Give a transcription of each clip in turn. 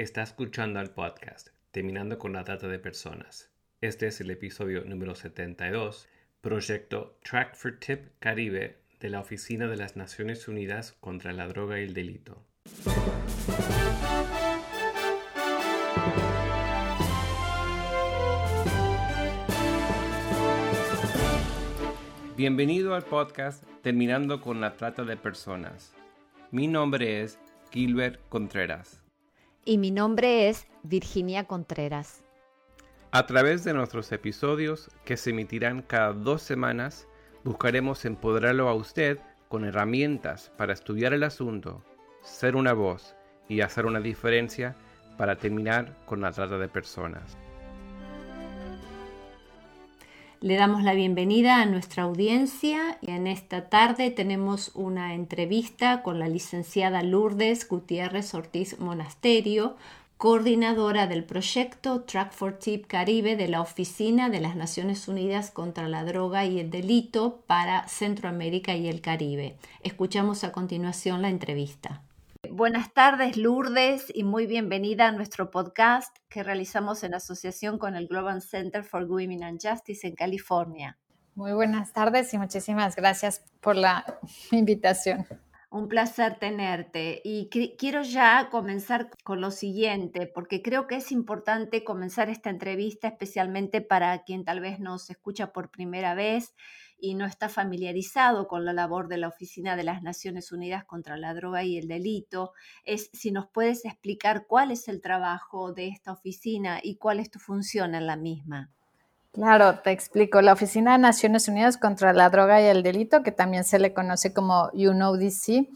Está escuchando al podcast Terminando con la Trata de Personas. Este es el episodio número 72, proyecto Track for Tip Caribe de la Oficina de las Naciones Unidas contra la Droga y el Delito. Bienvenido al podcast Terminando con la Trata de Personas. Mi nombre es Gilbert Contreras. Y mi nombre es Virginia Contreras. A través de nuestros episodios, que se emitirán cada dos semanas, buscaremos empoderarlo a usted con herramientas para estudiar el asunto, ser una voz y hacer una diferencia para terminar con la trata de personas. Le damos la bienvenida a nuestra audiencia y en esta tarde tenemos una entrevista con la licenciada Lourdes Gutiérrez Ortiz Monasterio, coordinadora del proyecto Track for Tip Caribe de la Oficina de las Naciones Unidas contra la Droga y el Delito para Centroamérica y el Caribe. Escuchamos a continuación la entrevista. Buenas tardes, Lourdes, y muy bienvenida a nuestro podcast que realizamos en asociación con el Global Center for Women and Justice en California. Muy buenas tardes y muchísimas gracias por la invitación. Un placer tenerte y quiero ya comenzar con lo siguiente, porque creo que es importante comenzar esta entrevista especialmente para quien tal vez nos escucha por primera vez y no está familiarizado con la labor de la Oficina de las Naciones Unidas contra la Droga y el Delito, es si nos puedes explicar cuál es el trabajo de esta oficina y cuál es tu función en la misma. Claro, te explico. La Oficina de Naciones Unidas contra la Droga y el Delito, que también se le conoce como UNODC,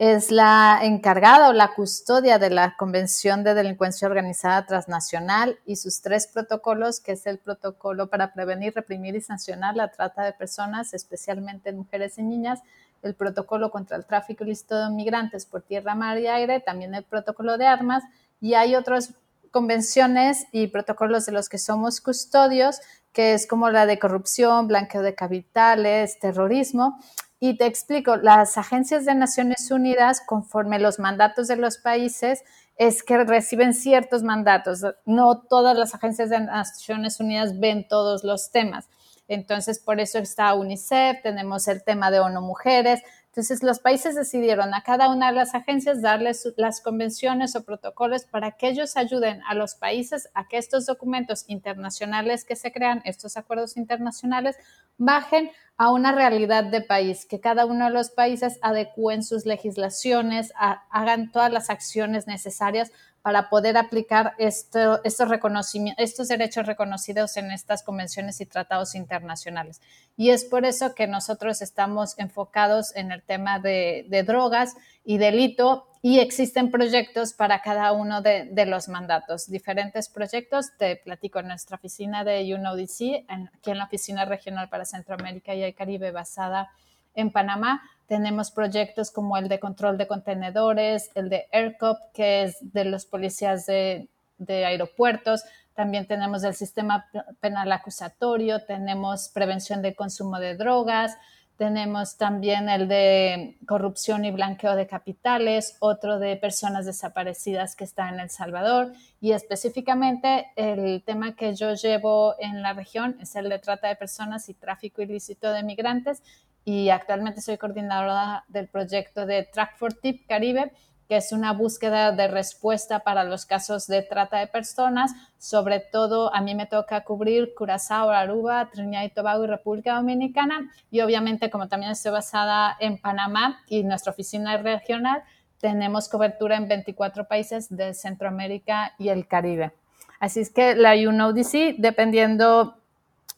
es la encargada o la custodia de la Convención de Delincuencia Organizada Transnacional y sus tres protocolos, que es el protocolo para prevenir, reprimir y sancionar la trata de personas, especialmente mujeres y niñas, el protocolo contra el tráfico ilícito de migrantes por tierra, mar y aire, también el protocolo de armas, y hay otras convenciones y protocolos de los que somos custodios, que es como la de corrupción, blanqueo de capitales, terrorismo, y te explico, las agencias de Naciones Unidas, conforme los mandatos de los países, es que reciben ciertos mandatos. No todas las agencias de Naciones Unidas ven todos los temas. Entonces, por eso está UNICEF, tenemos el tema de ONU Mujeres, entonces, los países decidieron a cada una de las agencias darles las convenciones o protocolos para que ellos ayuden a los países a que estos documentos internacionales que se crean, estos acuerdos internacionales, bajen a una realidad de país, que cada uno de los países adecúen sus legislaciones, hagan todas las acciones necesarias para poder aplicar estos, reconocimientos, estos derechos reconocidos en estas convenciones y tratados internacionales. Y es por eso que nosotros estamos enfocados en el tema de, drogas y delito y existen proyectos para cada uno de, los mandatos, diferentes proyectos. Te platico en nuestra oficina de UNODC, aquí en la Oficina Regional para Centroamérica y el Caribe basada en Panamá tenemos proyectos como el de control de contenedores, el de AirCop, que es de los policías de, aeropuertos. También tenemos el sistema penal acusatorio, tenemos prevención de consumo de drogas, tenemos también el de corrupción y blanqueo de capitales, otro de personas desaparecidas que está en El Salvador y específicamente el tema que yo llevo en la región es el de trata de personas y tráfico ilícito de migrantes y actualmente soy coordinadora del proyecto de Track for Tip Caribe, que es una búsqueda de respuesta para los casos de trata de personas. Sobre todo, a mí me toca cubrir Curazao, Aruba, Trinidad y Tobago y República Dominicana. Y obviamente, como también estoy basada en Panamá y nuestra oficina regional, tenemos cobertura en 24 países de Centroamérica y el Caribe. Así es que la UNODC, dependiendo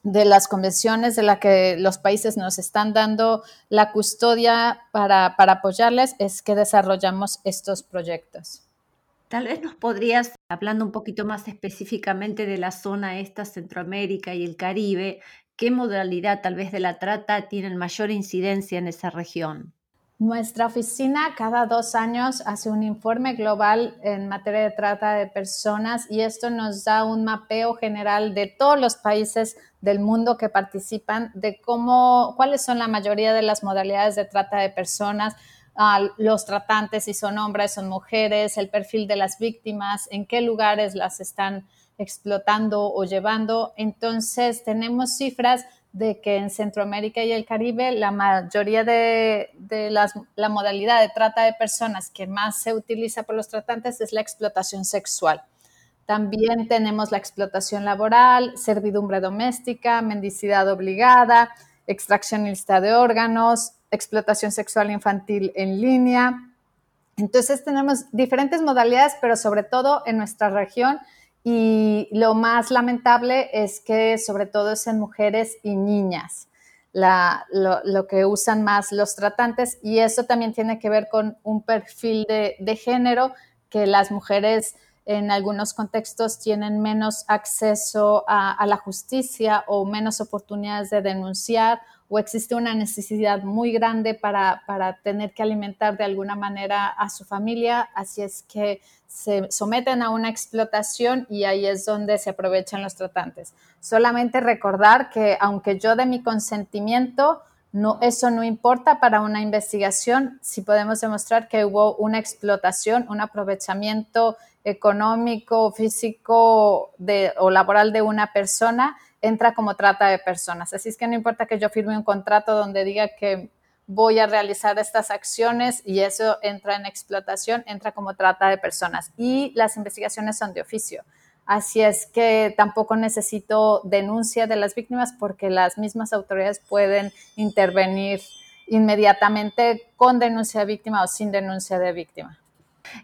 de las convenciones de las que los países nos están dando la custodia para, para apoyarles es que desarrollamos estos proyectos. Tal vez nos podrías, hablando un poquito más específicamente de la zona esta, Centroamérica y el Caribe, ¿qué modalidad tal vez de la trata tiene mayor incidencia en esa región? Nuestra oficina cada dos años hace un informe global en materia de trata de personas y esto nos da un mapeo general de todos los países del mundo que participan, de cómo, cuáles son la mayoría de las modalidades de trata de personas, los tratantes, si son hombres, son mujeres, el perfil de las víctimas, en qué lugares las están explotando o llevando. Entonces, tenemos cifras de que en Centroamérica y el Caribe la mayoría de, la modalidad de trata de personas que más se utiliza por los tratantes es la explotación sexual. También tenemos la explotación laboral, servidumbre doméstica, mendicidad obligada, extraccionista de órganos, explotación sexual infantil en línea. Entonces tenemos diferentes modalidades, pero sobre todo en nuestra región. Y lo más lamentable es que sobre todo es en mujeres y niñas lo, que usan más los tratantes. Y eso también tiene que ver con un perfil de, de género que las mujeres en algunos contextos tienen menos acceso a, la justicia o menos oportunidades de denunciar o existe una necesidad muy grande para, tener que alimentar de alguna manera a su familia, así es que se someten a una explotación y ahí es donde se aprovechan los tratantes. Solamente recordar que aunque yo de mi consentimiento, no, eso no importa para una investigación si podemos demostrar que hubo una explotación, un aprovechamiento económico, físico o laboral de una persona, entra como trata de personas. Así es que no importa que yo firme un contrato donde diga que voy a realizar estas acciones y eso entra en explotación, entra como trata de personas. Y las investigaciones son de oficio. Así es que tampoco necesito denuncia de las víctimas porque las mismas autoridades pueden intervenir inmediatamente con denuncia de víctima o sin denuncia de víctima.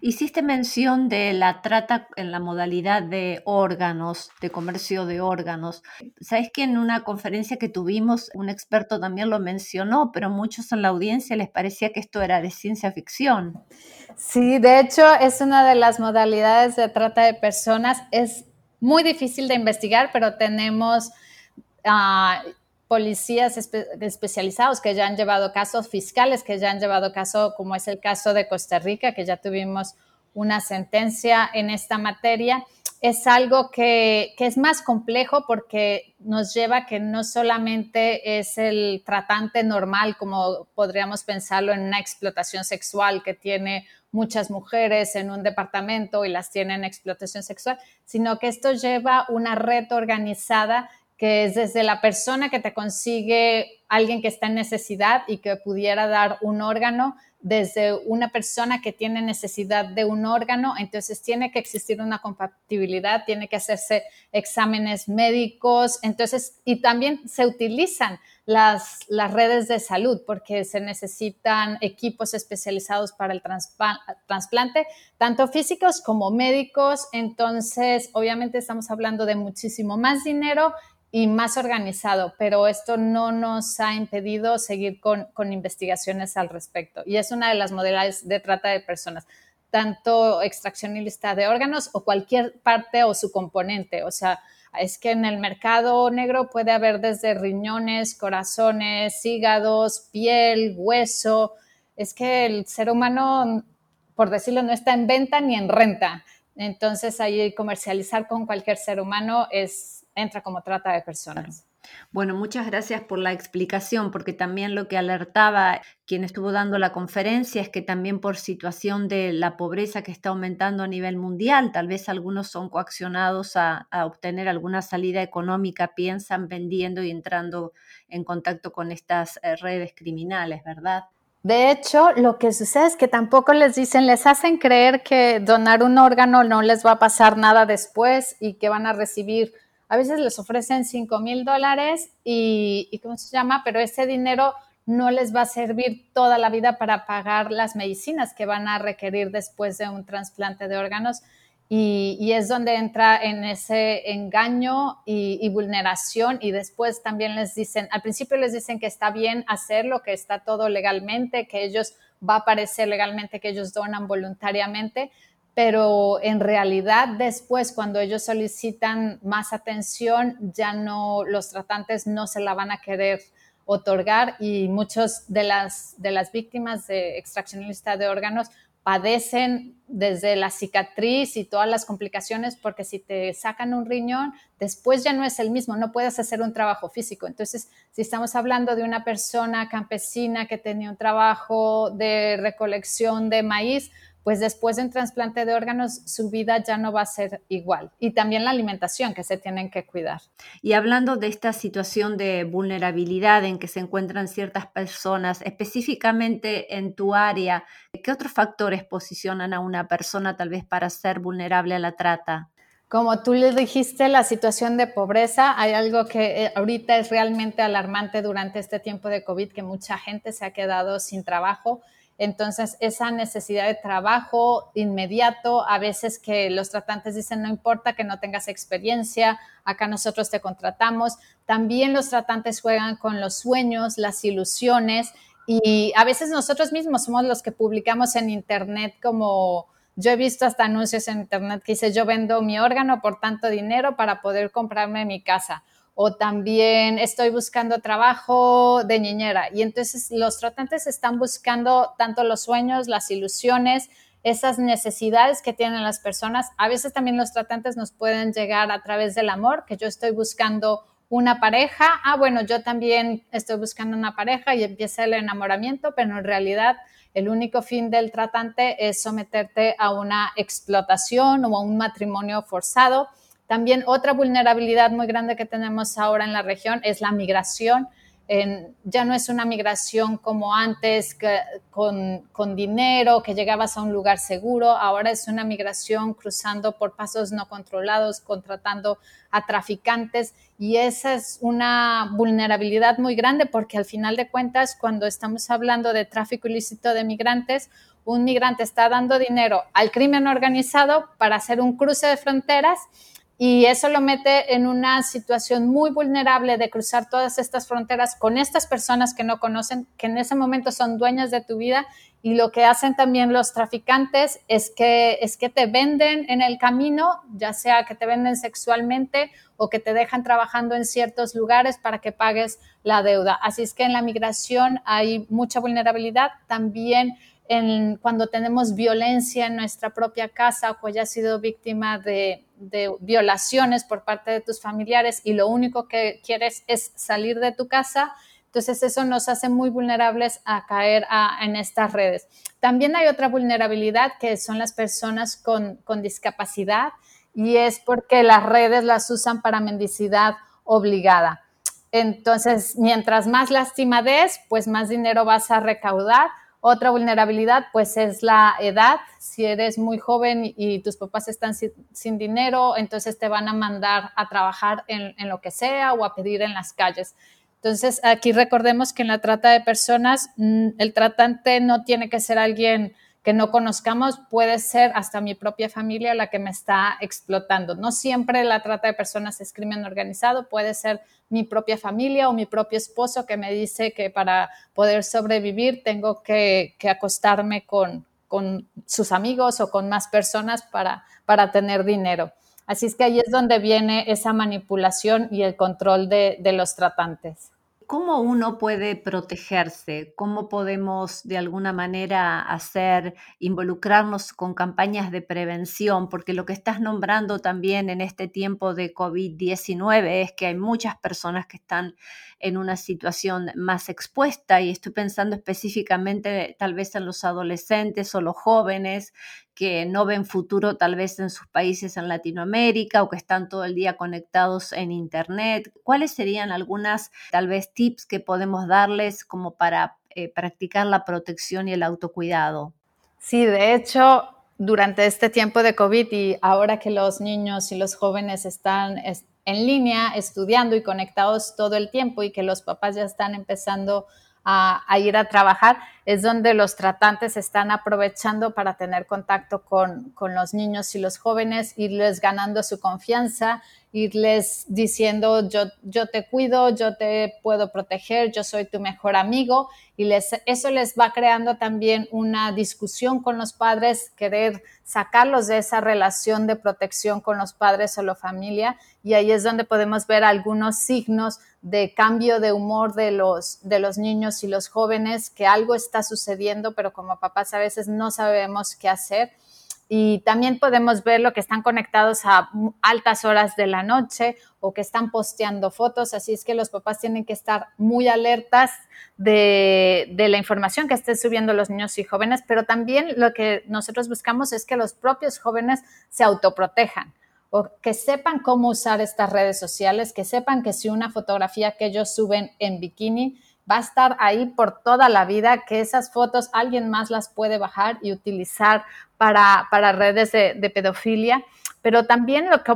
Hiciste mención de la trata en la modalidad de órganos, de comercio de órganos. Sabes que en una conferencia que tuvimos, un experto también lo mencionó, pero muchos en la audiencia les parecía que esto era de ciencia ficción. Sí, de hecho es una de las modalidades de trata de personas. Es muy difícil de investigar, pero tenemos uh, policías especializados que ya han llevado casos fiscales, que ya han llevado casos, como es el caso de Costa Rica, que ya tuvimos una sentencia en esta materia, es algo que, que, es más complejo porque nos lleva que no solamente es el tratante normal, como podríamos pensarlo en una explotación sexual que tiene muchas mujeres en un departamento y las tiene en explotación sexual, sino que esto lleva una red organizada que es desde la persona que te consigue alguien que está en necesidad y que pudiera dar un órgano, desde una persona que tiene necesidad de un órgano, entonces tiene que existir una compatibilidad, tiene que hacerse exámenes médicos, entonces, y también se utilizan las, las redes de salud porque se necesitan equipos especializados para el trasplante, tanto físicos como médicos, entonces, obviamente estamos hablando de muchísimo más dinero y más organizado, pero esto no nos ha impedido seguir con, investigaciones al respecto. Y es una de las modalidades de trata de personas, tanto extracción ilícita de órganos o cualquier parte o su componente. O sea, es que en el mercado negro puede haber desde riñones, corazones, hígados, piel, hueso. Es que el ser humano, por decirlo, no está en venta ni en renta. Entonces, ahí comercializar con cualquier ser humano es entra como trata de personas. Bueno, muchas gracias por la explicación, porque también lo que alertaba quien estuvo dando la conferencia es que también por situación de la pobreza que está aumentando a nivel mundial, tal vez algunos son coaccionados a, obtener alguna salida económica, piensan vendiendo y entrando en contacto con estas eh, redes criminales, ¿verdad? De hecho, lo que sucede es que tampoco les dicen, les hacen creer que donar un órgano no les va a pasar nada después y que van a recibir a veces les ofrecen 5 mil dólares y, ¿cómo se llama? Pero ese dinero no les va a servir toda la vida para pagar las medicinas que van a requerir después de un trasplante de órganos. Y, es donde entra en ese engaño y, vulneración. Y después también les dicen, al principio les dicen que está bien hacerlo, que está todo legalmente, que ellos va a aparecer legalmente que ellos donan voluntariamente, pero en realidad después cuando ellos solicitan más atención, ya no, los tratantes no se la van a querer otorgar y muchos de las, de las víctimas de extraccionista de órganos padecen desde la cicatriz y todas las complicaciones, porque si te sacan un riñón, después ya no es el mismo, no puedes hacer un trabajo físico. Entonces, si estamos hablando de una persona campesina que tenía un trabajo de recolección de maíz, pues después de un trasplante de órganos su vida ya no va a ser igual. Y también la alimentación que se tienen que cuidar. Y hablando de esta situación de vulnerabilidad en que se encuentran ciertas personas, específicamente en tu área, ¿qué otros factores posicionan a una persona tal vez para ser vulnerable a la trata? Como tú le dijiste, la situación de pobreza, hay algo que eh, ahorita es realmente alarmante durante este tiempo de COVID, que mucha gente se ha quedado sin trabajo entonces, esa necesidad de trabajo inmediato, a veces que los tratantes dicen, no importa que no tengas experiencia, acá nosotros te contratamos. También los tratantes juegan con los sueños, las ilusiones y a veces nosotros mismos somos los que publicamos en Internet como... Yo he visto hasta anuncios en internet que dice, yo vendo mi órgano por tanto dinero para poder comprarme mi casa o también estoy buscando trabajo de niñera. Y entonces los tratantes están buscando tanto los sueños, las ilusiones, esas necesidades que tienen las personas. A veces también los tratantes nos pueden llegar a través del amor, que yo estoy buscando una pareja. Ah, bueno, yo también estoy buscando una pareja y empieza el enamoramiento, pero en realidad el único fin del tratante es someterte a una explotación o a un matrimonio forzado también otra vulnerabilidad muy grande que tenemos ahora en la región es la migración. ya no es una migración como antes con, con, dinero, que llegabas a un lugar seguro, ahora es una migración cruzando por pasos no controlados, contratando a traficantes y esa es una vulnerabilidad muy grande porque al final de cuentas cuando estamos hablando de tráfico ilícito de migrantes, un migrante está dando dinero al crimen organizado para hacer un cruce de fronteras y eso lo mete en una situación muy vulnerable de cruzar todas estas fronteras con estas personas que no conocen, que en ese momento son dueñas de tu vida y lo que hacen también los traficantes es que es que te venden en el camino, ya sea que te venden sexualmente o que te dejan trabajando en ciertos lugares para que pagues la deuda. Así es que en la migración hay mucha vulnerabilidad, también cuando tenemos violencia en nuestra propia casa o hayas sido víctima de, violaciones por parte de tus familiares y lo único que quieres es salir de tu casa, entonces eso nos hace muy vulnerables a caer en estas redes. También hay otra vulnerabilidad que son las personas con, con discapacidad y es porque las redes las usan para mendicidad obligada. Entonces, mientras más lástima des, pues más dinero vas a recaudar otra vulnerabilidad, pues, es la edad. Si eres muy joven y tus papás están sin, dinero, entonces te van a mandar a trabajar en, lo que sea o a pedir en las calles. Entonces, aquí recordemos que en la trata de personas, mm, el tratante no tiene que ser alguien que no conozcamos, puede ser hasta mi propia familia la que me está explotando. No siempre la trata de personas es crimen organizado, puede ser mi propia familia o mi propio esposo que me dice que para poder sobrevivir tengo que, acostarme con, sus amigos o con más personas para, para tener dinero. Así es que ahí es donde viene esa manipulación y el control de los tratantes. ¿Cómo uno puede protegerse? ¿Cómo podemos de alguna manera hacer, involucrarnos con campañas de prevención? Porque lo que estás nombrando también en este tiempo de COVID-19 es que hay muchas personas que están en una situación más expuesta y estoy pensando específicamente tal vez en los adolescentes o los jóvenes que no ven futuro tal vez en sus países en Latinoamérica o que están todo el día conectados en Internet. ¿Cuáles serían algunas tal vez tips que podemos darles como para eh, practicar la protección y el autocuidado? Sí, de hecho, durante este tiempo de COVID y ahora que los niños y los jóvenes están en línea estudiando y conectados todo el tiempo y que los papás ya están empezando a, ir a trabajar, es donde los tratantes están aprovechando para tener contacto con, con los niños y los jóvenes, irles ganando su confianza, irles diciendo yo, yo te cuido, yo te puedo proteger, yo soy tu mejor amigo y les, eso les va creando también una discusión con los padres, querer sacarlos de esa relación de protección con los padres o la familia. Y ahí es donde podemos ver algunos signos de cambio de humor de los, de los niños y los jóvenes, que algo está sucediendo, pero como papás a veces no sabemos qué hacer. Y también podemos ver lo que están conectados a altas horas de la noche o que están posteando fotos. Así es que los papás tienen que estar muy alertas de, de, la información que estén subiendo los niños y jóvenes, pero también lo que nosotros buscamos es que los propios jóvenes se autoprotejan o que sepan cómo usar estas redes sociales, que sepan que si una fotografía que ellos suben en bikini va a estar ahí por toda la vida, que esas fotos alguien más las puede bajar y utilizar para, para redes de, de, pedofilia. Pero también lo que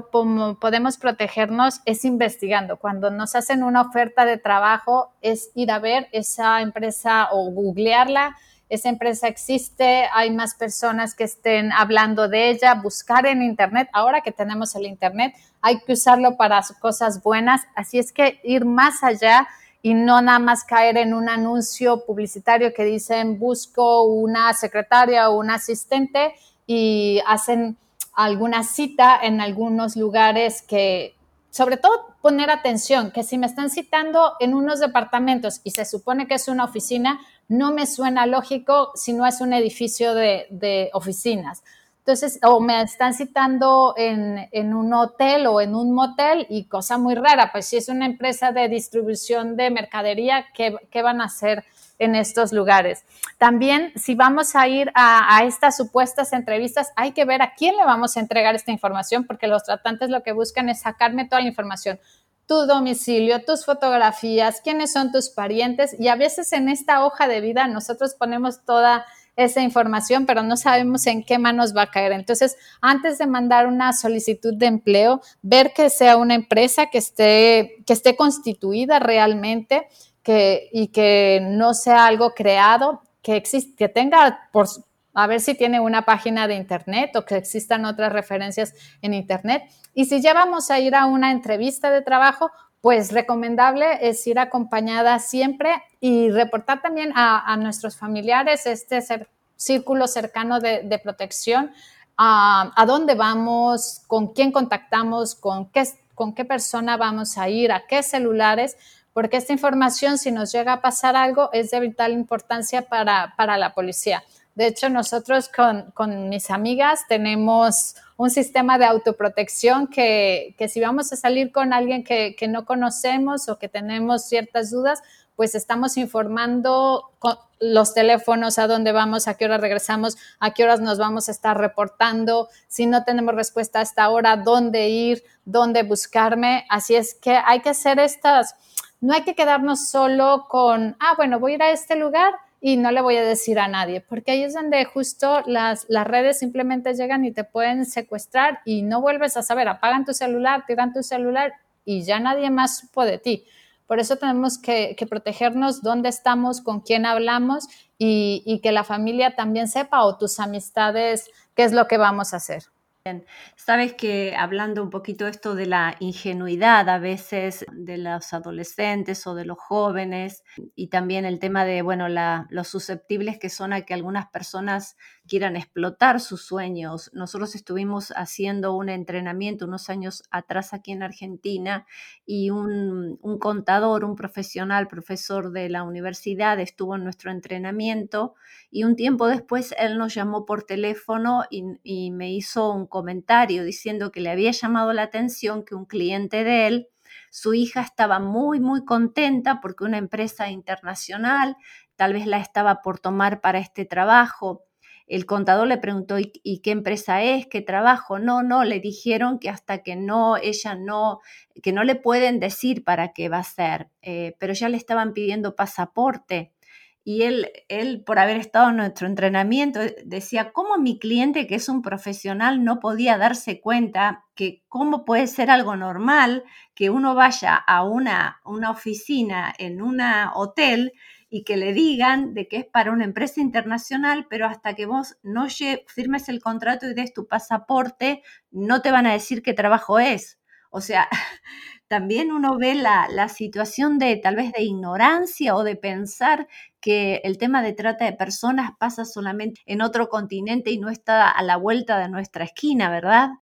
podemos protegernos es investigando. Cuando nos hacen una oferta de trabajo, es ir a ver esa empresa o googlearla, esa empresa existe, hay más personas que estén hablando de ella, buscar en Internet. Ahora que tenemos el Internet, hay que usarlo para cosas buenas. Así es que ir más allá y no nada más caer en un anuncio publicitario que dicen busco una secretaria o un asistente y hacen alguna cita en algunos lugares que, sobre todo poner atención, que si me están citando en unos departamentos y se supone que es una oficina, no me suena lógico si no es un edificio de, oficinas. Entonces, o me están citando en, un hotel o en un motel y cosa muy rara, pues si es una empresa de distribución de mercadería, ¿qué, van a hacer en estos lugares? También, si vamos a ir a, a, estas supuestas entrevistas, hay que ver a quién le vamos a entregar esta información, porque los tratantes lo que buscan es sacarme toda la información tu domicilio, tus fotografías, quiénes son tus parientes y a veces en esta hoja de vida nosotros ponemos toda esa información, pero no sabemos en qué manos va a caer. Entonces, antes de mandar una solicitud de empleo, ver que sea una empresa que esté, que esté constituida realmente que, y que no sea algo creado, que, existe, que tenga por, a ver si tiene una página de internet o que existan otras referencias en internet. Y si ya vamos a ir a una entrevista de trabajo, pues recomendable es ir acompañada siempre y reportar también a, nuestros familiares este círculo cercano de, protección, a, a, dónde vamos, con quién contactamos, con qué, con qué persona vamos a ir, a qué celulares, porque esta información, si nos llega a pasar algo, es de vital importancia para, para la policía. De hecho, nosotros con, mis amigas tenemos un sistema de autoprotección que, si vamos a salir con alguien que, no conocemos o que tenemos ciertas dudas, pues estamos informando con los teléfonos, a dónde vamos, a qué hora regresamos, a qué horas nos vamos a estar reportando, si no tenemos respuesta a esta hora, dónde ir, dónde buscarme. Así es que hay que hacer estas, no hay que quedarnos solo con, ah, bueno, voy a ir a este lugar y no le voy a decir a nadie, porque ahí es donde justo las, las redes simplemente llegan y te pueden secuestrar y no vuelves a saber, apagan tu celular, tiran tu celular y ya nadie más supo de ti. Por eso tenemos que, protegernos dónde estamos, con quién hablamos y, y que la familia también sepa o tus amistades qué es lo que vamos a hacer. Sabes que hablando un poquito esto de la ingenuidad a veces de los adolescentes o de los jóvenes y también el tema de, bueno, la, los susceptibles que son a que algunas personas quieran explotar sus sueños. Nosotros estuvimos haciendo un entrenamiento unos años atrás aquí en Argentina y un, un contador, un profesional, profesor de la universidad, estuvo en nuestro entrenamiento y un tiempo después él nos llamó por teléfono y, y me hizo un comentario diciendo que le había llamado la atención que un cliente de él, su hija estaba muy, muy contenta porque una empresa internacional tal vez la estaba por tomar para este trabajo. El contador le preguntó, ¿y, qué empresa es? ¿Qué trabajo? No, no, le dijeron que hasta que no, ella no, que no le pueden decir para qué va a ser, eh, pero ya le estaban pidiendo pasaporte y él, él, por haber estado en nuestro entrenamiento, decía, ¿cómo mi cliente, que es un profesional, no podía darse cuenta que cómo puede ser algo normal que uno vaya a una, una oficina en un hotel y que le digan de que es para una empresa internacional, pero hasta que vos no firmes el contrato y des tu pasaporte, no te van a decir qué trabajo es. O sea, también uno ve la, la, situación de tal vez de ignorancia o de pensar que el tema de trata de personas pasa solamente en otro continente y no está a la vuelta de nuestra esquina, ¿verdad?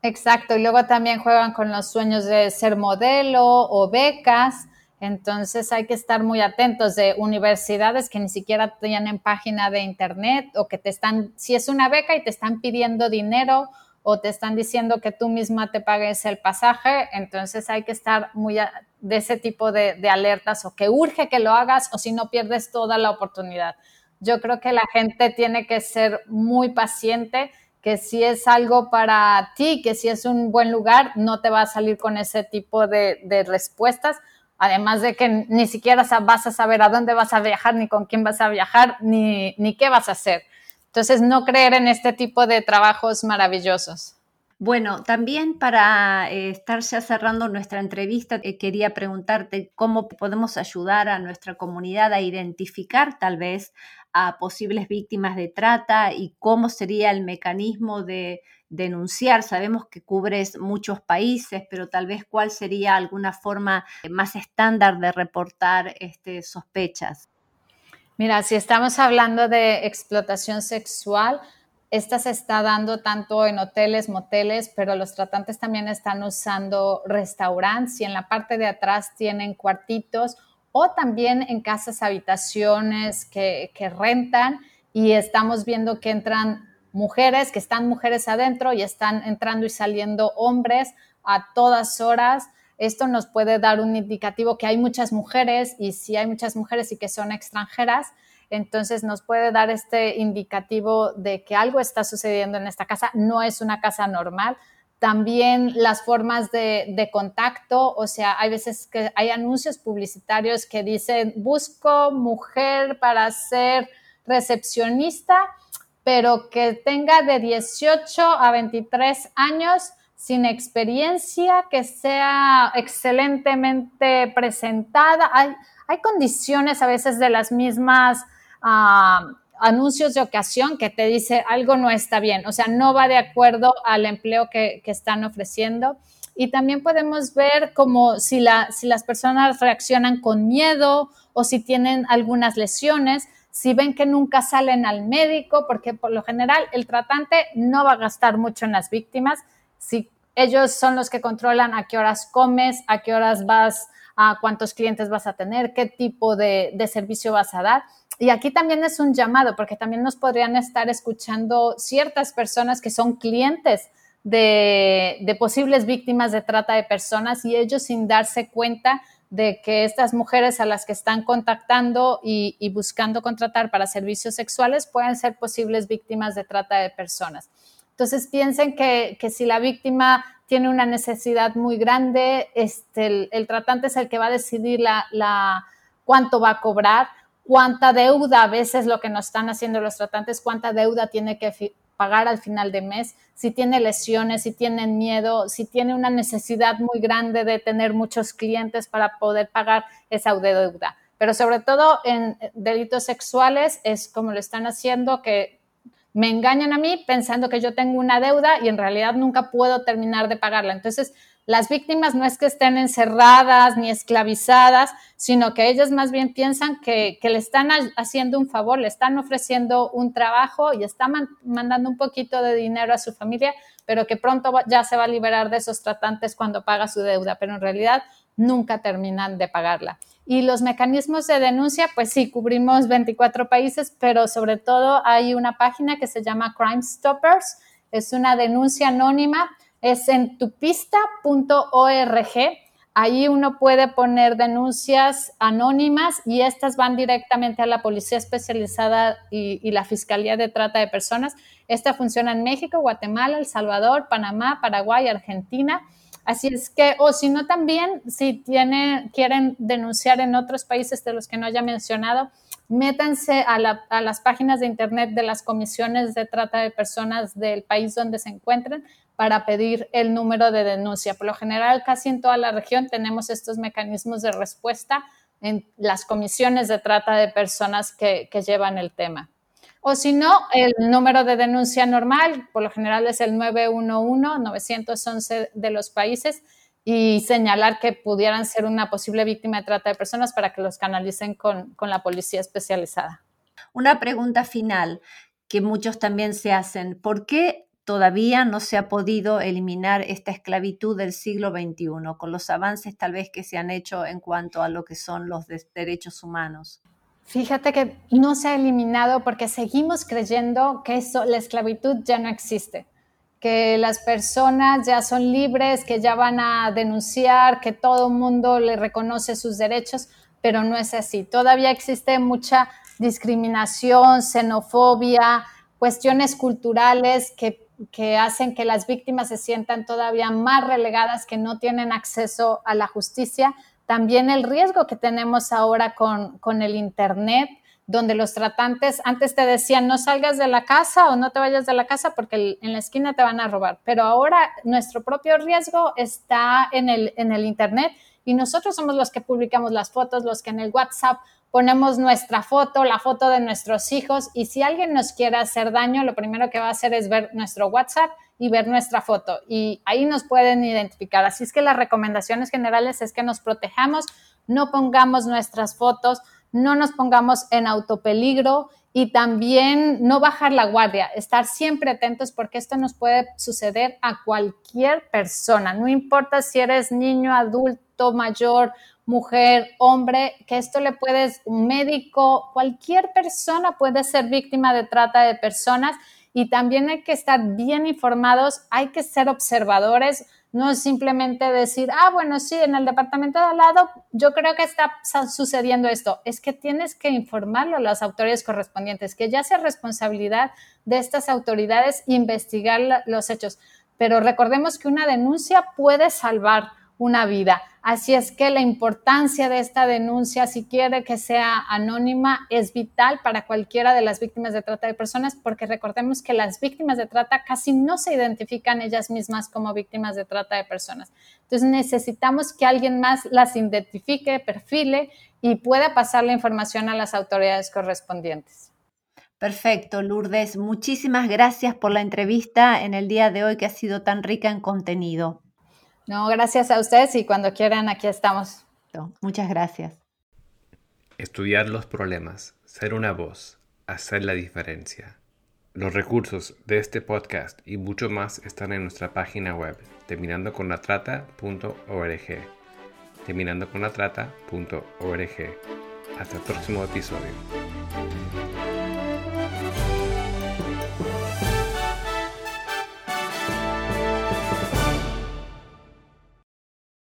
Exacto, y luego también juegan con los sueños de ser modelo o becas. Entonces hay que estar muy atentos de universidades que ni siquiera tienen página de internet o que te están, si es una beca y te están pidiendo dinero o te están diciendo que tú misma te pagues el pasaje, entonces hay que estar muy de ese tipo de, alertas o que urge que lo hagas o si no pierdes toda la oportunidad. Yo creo que la gente tiene que ser muy paciente que si es algo para ti, que si es un buen lugar, no te va a salir con ese tipo de, respuestas. Además de que ni siquiera vas a saber a dónde vas a viajar, ni con quién vas a viajar, ni qué vas a hacer. Entonces, no creer en este tipo de trabajos maravillosos. Bueno, también para eh, estar ya cerrando nuestra entrevista, eh, quería preguntarte cómo podemos ayudar a nuestra comunidad a identificar tal vez a posibles víctimas de trata y cómo sería el mecanismo de denunciar. Sabemos que cubres muchos países, pero tal vez cuál sería alguna forma más estándar de reportar este, sospechas. Mira, si estamos hablando de explotación sexual, esta se está dando tanto en hoteles, moteles, pero los tratantes también están usando restaurantes y en la parte de atrás tienen cuartitos o también en casas, habitaciones que, rentan y estamos viendo que entran mujeres, que están mujeres adentro y están entrando y saliendo hombres a todas horas. Esto nos puede dar un indicativo que hay muchas mujeres y si hay muchas mujeres y que son extranjeras, entonces nos puede dar este indicativo de que algo está sucediendo en esta casa. No es una casa normal, también las formas de, contacto, o sea, hay veces que hay anuncios publicitarios que dicen, busco mujer para ser recepcionista, pero que tenga de 18 a 23 años sin experiencia, que sea excelentemente presentada. Hay, hay condiciones a veces de las mismas... Ah, anuncios de ocasión que te dice algo no está bien, o sea, no va de acuerdo al empleo que, están ofreciendo. Y también podemos ver como si, la, si las personas reaccionan con miedo o si tienen algunas lesiones, si ven que nunca salen al médico, porque por lo general el tratante no va a gastar mucho en las víctimas. Si ellos son los que controlan a qué horas comes, a qué horas vas, a cuántos clientes vas a tener, qué tipo de, servicio vas a dar. Y aquí también es un llamado, porque también nos podrían estar escuchando ciertas personas que son clientes de, posibles víctimas de trata de personas y ellos sin darse cuenta de que estas mujeres a las que están contactando y, buscando contratar para servicios sexuales pueden ser posibles víctimas de trata de personas. Entonces piensen que, si la víctima tiene una necesidad muy grande, este, el, tratante es el que va a decidir la, cuánto va a cobrar cuánta deuda, a veces lo que nos están haciendo los tratantes, cuánta deuda tiene que pagar al final de mes, si tiene lesiones, si tienen miedo, si tiene una necesidad muy grande de tener muchos clientes para poder pagar esa deuda. Pero sobre todo en delitos sexuales es como lo están haciendo, que me engañan a mí pensando que yo tengo una deuda y en realidad nunca puedo terminar de pagarla. Entonces, las víctimas no es que estén encerradas ni esclavizadas, sino que ellas más bien piensan que, le están haciendo un favor, le están ofreciendo un trabajo y están mandando un poquito de dinero a su familia, pero que pronto ya se va a liberar de esos tratantes cuando paga su deuda, pero en realidad nunca terminan de pagarla. Y los mecanismos de denuncia, pues sí, cubrimos 24 países, pero sobre todo hay una página que se llama Crime Stoppers, es una denuncia anónima es en tupista.org. Ahí uno puede poner denuncias anónimas y estas van directamente a la Policía Especializada y, la Fiscalía de Trata de Personas. Esta funciona en México, Guatemala, El Salvador, Panamá, Paraguay, Argentina. Así es que, o si no también, si tiene, quieren denunciar en otros países de los que no haya mencionado, métanse a, a, las páginas de internet de las comisiones de trata de personas del país donde se encuentren para pedir el número de denuncia. Por lo general, casi en toda la región tenemos estos mecanismos de respuesta en las comisiones de trata de personas que, llevan el tema. O si no, el número de denuncia normal, por lo general es el 911-911 de los países, y señalar que pudieran ser una posible víctima de trata de personas para que los canalicen con, con la policía especializada. Una pregunta final que muchos también se hacen. ¿Por qué todavía no se ha podido eliminar esta esclavitud del siglo XXI, con los avances tal vez que se han hecho en cuanto a lo que son los derechos humanos. Fíjate que no se ha eliminado porque seguimos creyendo que la esclavitud ya no existe, que las personas ya son libres, que ya van a denunciar, que todo el mundo le reconoce sus derechos, pero no es así. Todavía existe mucha discriminación, xenofobia, cuestiones culturales que, hacen que las víctimas se sientan todavía más relegadas, que no tienen acceso a la justicia. También el riesgo que tenemos ahora con, con el Internet, donde los tratantes antes te decían no salgas de la casa o no te vayas de la casa porque en la esquina te van a robar, pero ahora nuestro propio riesgo está en el, en el Internet y nosotros somos los que publicamos las fotos, los que en el WhatsApp ponemos nuestra foto, la foto de nuestros hijos y si alguien nos quiere hacer daño, lo primero que va a hacer es ver nuestro WhatsApp y ver nuestra foto y ahí nos pueden identificar. Así es que las recomendaciones generales es que nos protejamos, no pongamos nuestras fotos, no nos pongamos en autopeligro y también no bajar la guardia, estar siempre atentos porque esto nos puede suceder a cualquier persona, no importa si eres niño, adulto, mayor mujer, hombre, que esto le puede, un médico, cualquier persona puede ser víctima de trata de personas y también hay que estar bien informados, hay que ser observadores, no es simplemente decir, ah, bueno, sí, en el departamento de al lado yo creo que está sucediendo esto. Es que tienes que informarlo a las autoridades correspondientes, que ya sea responsabilidad de estas autoridades investigar los hechos. Pero recordemos que una denuncia puede salvar una vida. Así es que la importancia de esta denuncia, si quiere que sea anónima, es vital para cualquiera de las víctimas de trata de personas, porque recordemos que las víctimas de trata casi no se identifican ellas mismas como víctimas de trata de personas. Entonces necesitamos que alguien más las identifique, perfile y pueda pasar la información a las autoridades correspondientes. Perfecto, Lourdes. Muchísimas gracias por la entrevista en el día de hoy que ha sido tan rica en contenido. No, gracias a ustedes y cuando quieran aquí estamos. Muchas gracias. Estudiar los problemas, ser una voz, hacer la diferencia. Los recursos de este podcast y mucho más están en nuestra página web terminandoconlatrata.org. Terminandoconlatrata.org. Hasta el próximo episodio.